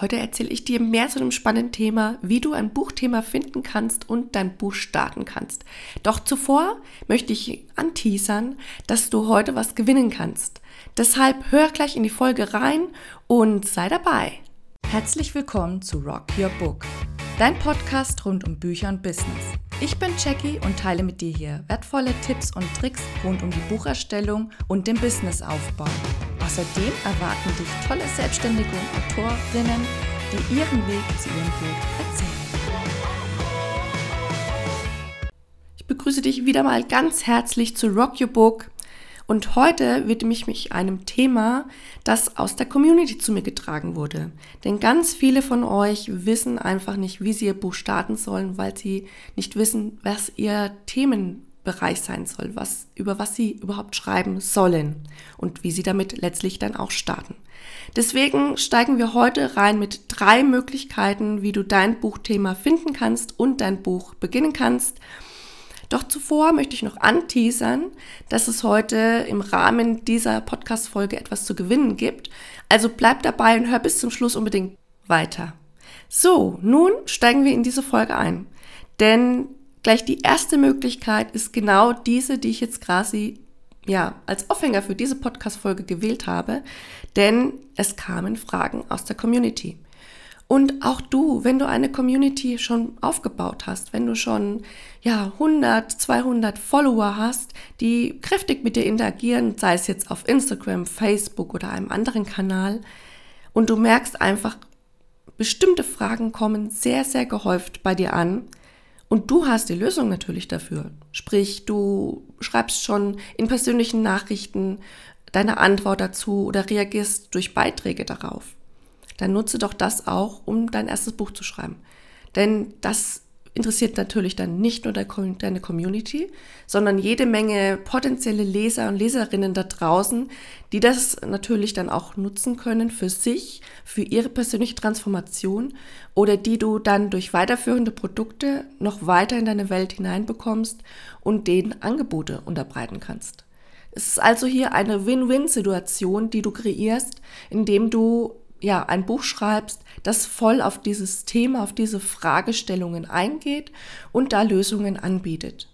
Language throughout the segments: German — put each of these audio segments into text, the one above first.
Heute erzähle ich dir mehr zu dem spannenden Thema, wie du ein Buchthema finden kannst und dein Buch starten kannst. Doch zuvor möchte ich anteasern, dass du heute was gewinnen kannst. Deshalb hör gleich in die Folge rein und sei dabei. Herzlich willkommen zu Rock Your Book, dein Podcast rund um Bücher und Business. Ich bin Jackie und teile mit dir hier wertvolle Tipps und Tricks rund um die Bucherstellung und den Businessaufbau. Außerdem erwarten dich tolle Selbstständige und Autorinnen, die ihren Weg zu ihrem Buch erzählen. Ich begrüße dich wieder mal ganz herzlich zu Rock Your Book. Und heute widme ich mich einem Thema, das aus der Community zu mir getragen wurde. Denn ganz viele von euch wissen einfach nicht, wie sie ihr Buch starten sollen, weil sie nicht wissen, was ihr Themen Bereich sein soll, was, über was sie überhaupt schreiben sollen und wie sie damit letztlich dann auch starten. Deswegen steigen wir heute rein mit drei Möglichkeiten, wie du dein Buchthema finden kannst und dein Buch beginnen kannst. Doch zuvor möchte ich noch anteasern, dass es heute im Rahmen dieser Podcast-Folge etwas zu gewinnen gibt. Also bleib dabei und hör bis zum Schluss unbedingt weiter. So, nun steigen wir in diese Folge ein. Denn Gleich die erste Möglichkeit ist genau diese, die ich jetzt quasi ja, als Aufhänger für diese Podcast-Folge gewählt habe, denn es kamen Fragen aus der Community. Und auch du, wenn du eine Community schon aufgebaut hast, wenn du schon ja 100, 200 Follower hast, die kräftig mit dir interagieren, sei es jetzt auf Instagram, Facebook oder einem anderen Kanal, und du merkst einfach, bestimmte Fragen kommen sehr, sehr gehäuft bei dir an, und du hast die Lösung natürlich dafür. Sprich, du schreibst schon in persönlichen Nachrichten deine Antwort dazu oder reagierst durch Beiträge darauf. Dann nutze doch das auch, um dein erstes Buch zu schreiben. Denn das interessiert natürlich dann nicht nur deine Community, sondern jede Menge potenzielle Leser und Leserinnen da draußen, die das natürlich dann auch nutzen können für sich, für ihre persönliche Transformation oder die du dann durch weiterführende Produkte noch weiter in deine Welt hineinbekommst und denen Angebote unterbreiten kannst. Es ist also hier eine Win-Win-Situation, die du kreierst, indem du ja, ein Buch schreibst, das voll auf dieses Thema, auf diese Fragestellungen eingeht und da Lösungen anbietet.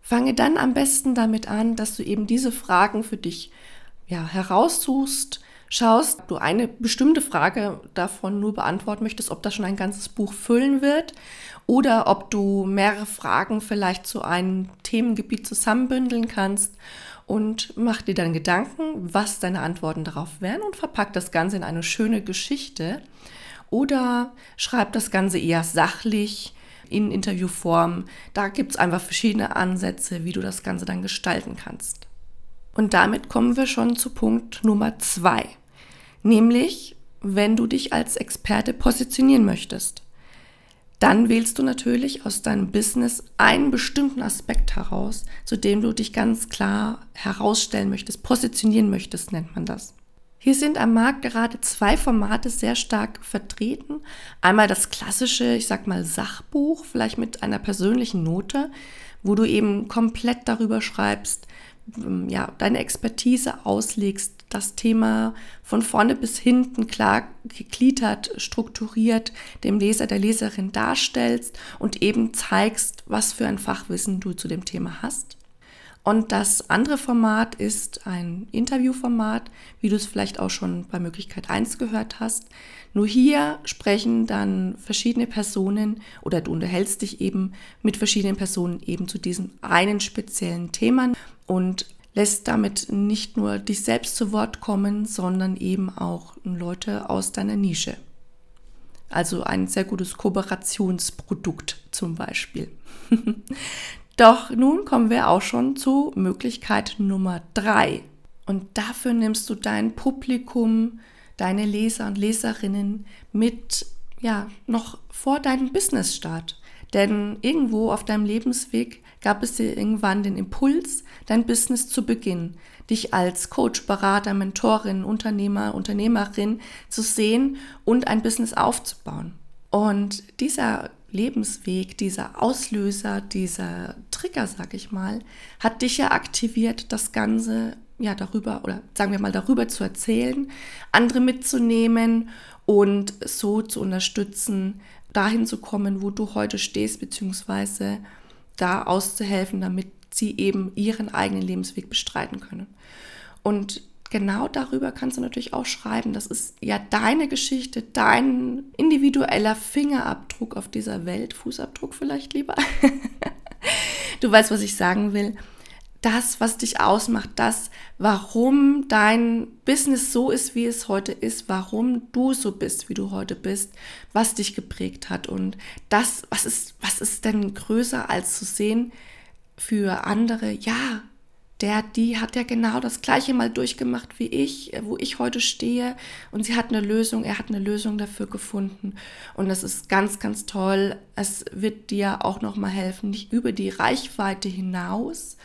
Fange dann am besten damit an, dass du eben diese Fragen für dich ja, heraussuchst, schaust, ob du eine bestimmte Frage davon nur beantworten möchtest, ob das schon ein ganzes Buch füllen wird oder ob du mehrere Fragen vielleicht zu einem Themengebiet zusammenbündeln kannst und mach dir dann Gedanken, was deine Antworten darauf wären und verpack das Ganze in eine schöne Geschichte oder schreib das Ganze eher sachlich in Interviewform. Da gibt es einfach verschiedene Ansätze, wie du das Ganze dann gestalten kannst. Und damit kommen wir schon zu Punkt Nummer zwei, nämlich wenn du dich als Experte positionieren möchtest dann wählst du natürlich aus deinem Business einen bestimmten Aspekt heraus, zu dem du dich ganz klar herausstellen möchtest, positionieren möchtest, nennt man das. Hier sind am Markt gerade zwei Formate sehr stark vertreten. Einmal das klassische, ich sag mal, Sachbuch, vielleicht mit einer persönlichen Note, wo du eben komplett darüber schreibst, ja, deine Expertise auslegst, das Thema von vorne bis hinten klar gegliedert, strukturiert dem Leser, der Leserin darstellst und eben zeigst, was für ein Fachwissen du zu dem Thema hast. Und das andere Format ist ein Interviewformat, wie du es vielleicht auch schon bei Möglichkeit 1 gehört hast. Nur hier sprechen dann verschiedene Personen oder du unterhältst dich eben mit verschiedenen Personen eben zu diesem einen speziellen Thema und lässt damit nicht nur dich selbst zu Wort kommen, sondern eben auch Leute aus deiner Nische. Also ein sehr gutes Kooperationsprodukt zum Beispiel. Doch nun kommen wir auch schon zu Möglichkeit Nummer drei. Und dafür nimmst du dein Publikum, deine Leser und Leserinnen mit, ja, noch vor deinem Business-Start. Denn irgendwo auf deinem Lebensweg gab es dir irgendwann den Impuls, dein Business zu beginnen, dich als Coach, Berater, Mentorin, Unternehmer, Unternehmerin zu sehen und ein Business aufzubauen. Und dieser Lebensweg, dieser Auslöser, dieser Trigger, sag ich mal, hat dich ja aktiviert, das Ganze ja, darüber oder sagen wir mal darüber zu erzählen, andere mitzunehmen und so zu unterstützen, dahin zu kommen, wo du heute stehst, beziehungsweise da auszuhelfen, damit sie eben ihren eigenen Lebensweg bestreiten können. Und genau darüber kannst du natürlich auch schreiben. Das ist ja deine Geschichte, dein individueller Fingerabdruck auf dieser Welt, Fußabdruck vielleicht lieber. du weißt, was ich sagen will. Das, was dich ausmacht, das, warum dein Business so ist, wie es heute ist, warum du so bist, wie du heute bist, was dich geprägt hat. Und das, was ist, was ist denn größer als zu sehen für andere, ja, der, die hat ja genau das gleiche mal durchgemacht wie ich, wo ich heute stehe. Und sie hat eine Lösung, er hat eine Lösung dafür gefunden. Und das ist ganz, ganz toll. Es wird dir auch nochmal helfen, nicht über die Reichweite hinaus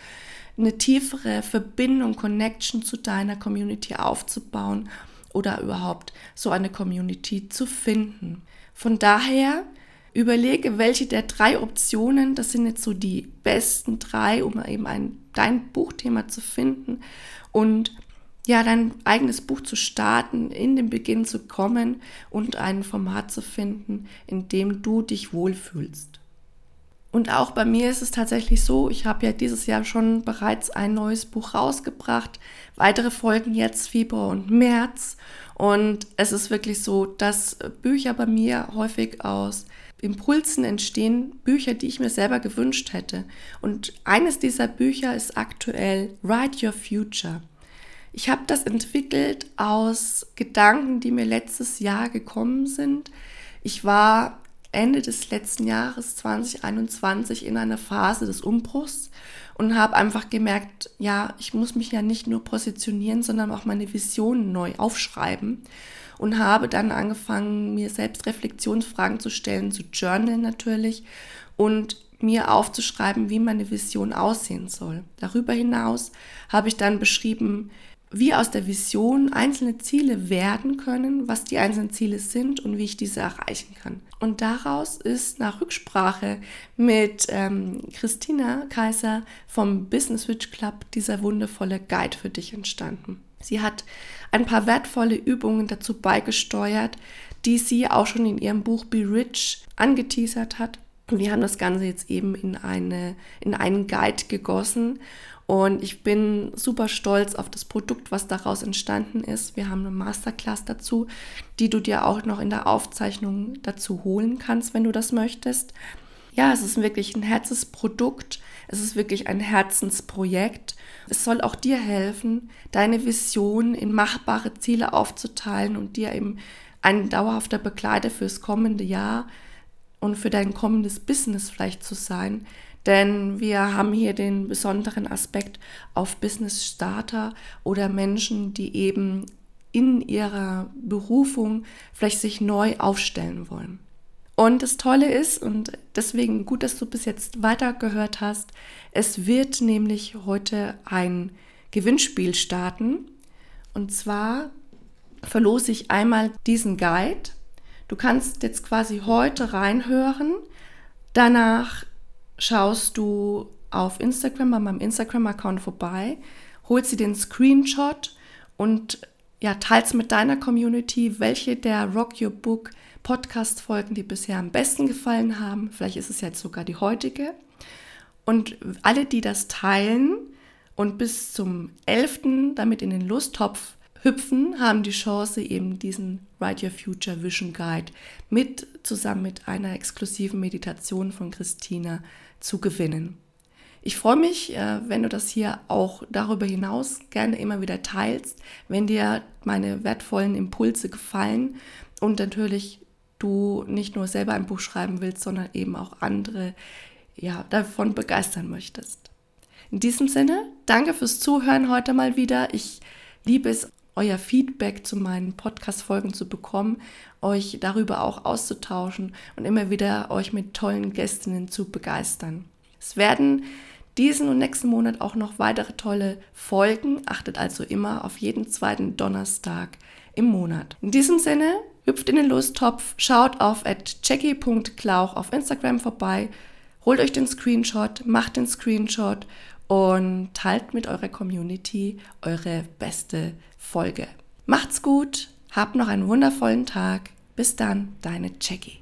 eine tiefere Verbindung, Connection zu deiner Community aufzubauen oder überhaupt so eine Community zu finden. Von daher überlege, welche der drei Optionen, das sind jetzt so die besten drei, um eben ein, dein Buchthema zu finden und ja, dein eigenes Buch zu starten, in den Beginn zu kommen und ein Format zu finden, in dem du dich wohlfühlst. Und auch bei mir ist es tatsächlich so, ich habe ja dieses Jahr schon bereits ein neues Buch rausgebracht, weitere Folgen jetzt Februar und März. Und es ist wirklich so, dass Bücher bei mir häufig aus Impulsen entstehen Bücher, die ich mir selber gewünscht hätte. Und eines dieser Bücher ist aktuell Write Your Future. Ich habe das entwickelt aus Gedanken, die mir letztes Jahr gekommen sind. Ich war Ende des letzten Jahres 2021 in einer Phase des Umbruchs und habe einfach gemerkt, ja, ich muss mich ja nicht nur positionieren, sondern auch meine Visionen neu aufschreiben und habe dann angefangen, mir selbst Reflexionsfragen zu stellen, zu journalen natürlich und mir aufzuschreiben, wie meine Vision aussehen soll. Darüber hinaus habe ich dann beschrieben, wie aus der Vision einzelne Ziele werden können, was die einzelnen Ziele sind und wie ich diese erreichen kann. Und daraus ist nach Rücksprache mit ähm, Christina Kaiser vom Business Switch Club dieser wundervolle Guide für dich entstanden. Sie hat ein paar wertvolle Übungen dazu beigesteuert, die sie auch schon in ihrem Buch Be Rich angeteasert hat. Und wir haben das Ganze jetzt eben in, eine, in einen Guide gegossen. Und ich bin super stolz auf das Produkt, was daraus entstanden ist. Wir haben eine Masterclass dazu, die du dir auch noch in der Aufzeichnung dazu holen kannst, wenn du das möchtest. Ja, es ist wirklich ein Herzensprodukt. Es ist wirklich ein Herzensprojekt. Es soll auch dir helfen, deine Vision in machbare Ziele aufzuteilen und dir eben ein dauerhafter Begleiter fürs kommende Jahr und für dein kommendes Business vielleicht zu sein. Denn wir haben hier den besonderen Aspekt auf Business Starter oder Menschen, die eben in ihrer Berufung vielleicht sich neu aufstellen wollen. Und das Tolle ist, und deswegen gut, dass du bis jetzt weitergehört hast, es wird nämlich heute ein Gewinnspiel starten. Und zwar verlose ich einmal diesen Guide. Du kannst jetzt quasi heute reinhören. Danach schaust du auf Instagram bei meinem Instagram-Account vorbei, holst dir den Screenshot und ja, teilst mit deiner Community, welche der Rock Your Book Podcast-Folgen dir bisher am besten gefallen haben. Vielleicht ist es jetzt sogar die heutige. Und alle, die das teilen und bis zum 11. damit in den Lusttopf hüpfen, haben die Chance, eben diesen Write Your Future Vision Guide mit zusammen mit einer exklusiven Meditation von Christina zu gewinnen. Ich freue mich, äh, wenn du das hier auch darüber hinaus gerne immer wieder teilst, wenn dir meine wertvollen Impulse gefallen und natürlich du nicht nur selber ein Buch schreiben willst, sondern eben auch andere ja, davon begeistern möchtest. In diesem Sinne, danke fürs Zuhören heute mal wieder. Ich liebe es, euer Feedback zu meinen Podcast-Folgen zu bekommen, euch darüber auch auszutauschen und immer wieder euch mit tollen Gästinnen zu begeistern. Es werden diesen und nächsten Monat auch noch weitere tolle Folgen. Achtet also immer auf jeden zweiten Donnerstag im Monat. In diesem Sinne, hüpft in den Lusttopf, schaut auf jackie.klauch auf Instagram vorbei, holt euch den Screenshot, macht den Screenshot und teilt mit eurer Community eure beste Folge. Macht's gut, habt noch einen wundervollen Tag. Bis dann, deine Jackie.